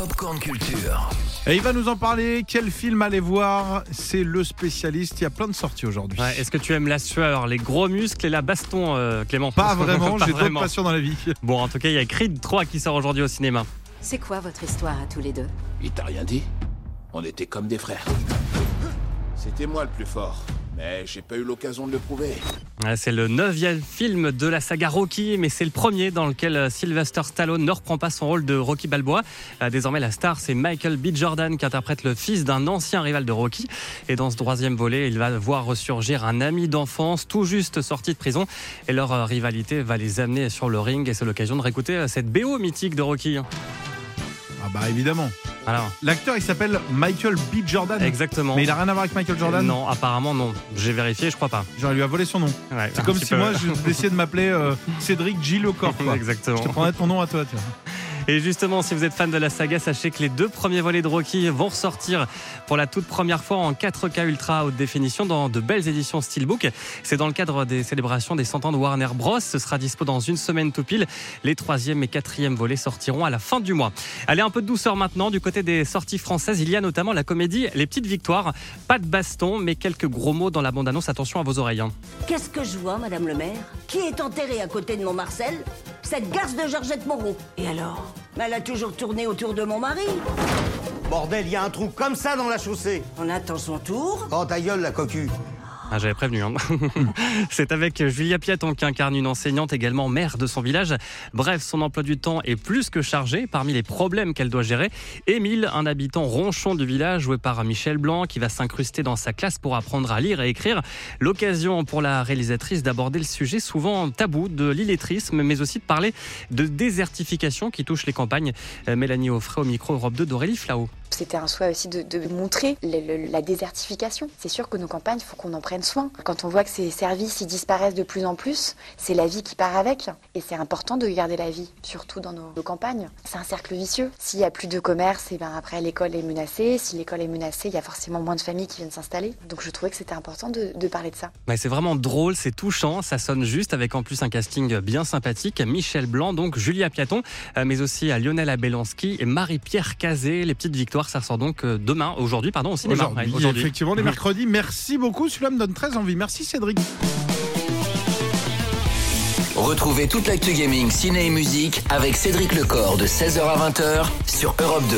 Popcorn Culture. Et il va nous en parler. Quel film aller voir? C'est le spécialiste. Il y a plein de sorties aujourd'hui. Ouais, Est-ce que tu aimes la sueur, les gros muscles et la baston, euh, Clément? Pas vraiment, j'ai d'autres passions dans la vie. Bon, en tout cas, il y a Creed 3 qui sort aujourd'hui au cinéma. C'est quoi votre histoire à tous les deux? Il t'a rien dit? On était comme des frères. C'était moi le plus fort, j'ai pas eu l'occasion de le prouver. Ouais, C'est le neuvième film de la saga Rocky, mais c'est le premier dans lequel euh, Sylvester Stallone ne reprend pas son rôle de Rocky Balboa. Euh, Désormais, la star, c'est Michael B. Jordan qui interprète le fils d'un ancien rival de Rocky. Et dans ce troisième volet, il va voir ressurgir un ami d'enfance tout juste sorti de prison. Et leur euh, rivalité va les amener sur le ring. Et c'est l'occasion de réécouter cette BO mythique de Rocky. Ah bah évidemment. Alors, L'acteur il s'appelle Michael B. Jordan. exactement. Mais il a rien à voir avec Michael Jordan? Non, apparemment non. J'ai vérifié, je crois pas. Genre il lui a volé son nom. Ouais, C'est comme si peu. moi je décidais de m'appeler euh, Cédric G. Lecor. quoi. Exactement. Je te prendrais ton nom à toi. tu vois. Et justement, si vous êtes fan de la saga, sachez que les deux premiers volets de Rocky vont ressortir pour la toute première fois en 4K ultra haute définition dans de belles éditions Steelbook. C'est dans le cadre des célébrations des 100 ans de Warner Bros. Ce sera dispo dans une semaine tout pile. Les troisième et quatrième volets sortiront à la fin du mois. Allez, un peu de douceur maintenant. Du côté des sorties françaises, il y a notamment la comédie Les Petites Victoires. Pas de baston, mais quelques gros mots dans la bande-annonce. Attention à vos oreilles. hein. Qu'est-ce que je vois, Madame le maire? Qui est enterré à côté de mon Marcel Cette garce de Georgette Moreau. Et alors? Elle a toujours tourné autour de mon mari. Bordel, il y a un trou comme ça dans la chaussée. On attend son tour. Oh ta gueule, la cocu. Ah, j'avais prévenu. hein. C'est avec Julia Piaton qui incarne une enseignante également mère de son village. Bref, son emploi du temps est plus que chargé. Parmi les problèmes qu'elle doit gérer, Émile, un habitant ronchon du village, joué par Michel Blanc, qui va s'incruster dans sa classe pour apprendre à lire et écrire. L'occasion pour la réalisatrice d'aborder le sujet souvent tabou de l'illettrisme, mais aussi de parler de désertification qui touche les campagnes. Euh, Mélanie Offray au micro Europe 2 d'Aurélie Flao. C'était un souhait aussi de, montrer la désertification. C'est sûr que nos campagnes, il faut qu'on en prenne soin. Quand on voit que ces services disparaissent de plus en plus, c'est la vie qui part avec. Et c'est important de garder la vie, surtout dans nos, campagnes. C'est un cercle vicieux. S'il y a plus de commerce, et ben après l'école est menacée. Si l'école est menacée, il y a forcément moins de familles qui viennent s'installer. Donc je trouvais que c'était important de, parler de ça. C'est vraiment drôle, c'est touchant, ça sonne juste avec en plus un casting bien sympathique. Michel Blanc, donc Julia Piaton, euh, mais aussi à Lionel Abelansky et Marie-Pierre Cazé. Les petites victoires, ça ressort donc euh, demain, aujourd'hui, pardon, au cinéma. Aujourd'hui, Ouais, aujourd'hui. effectivement, les mercredis. Merci beaucoup. Celui-là me donne très envie. Merci Cédric. Retrouvez toute l'actu gaming, ciné et musique avec Cédric Lecor de 16h à 20h sur Europe 2.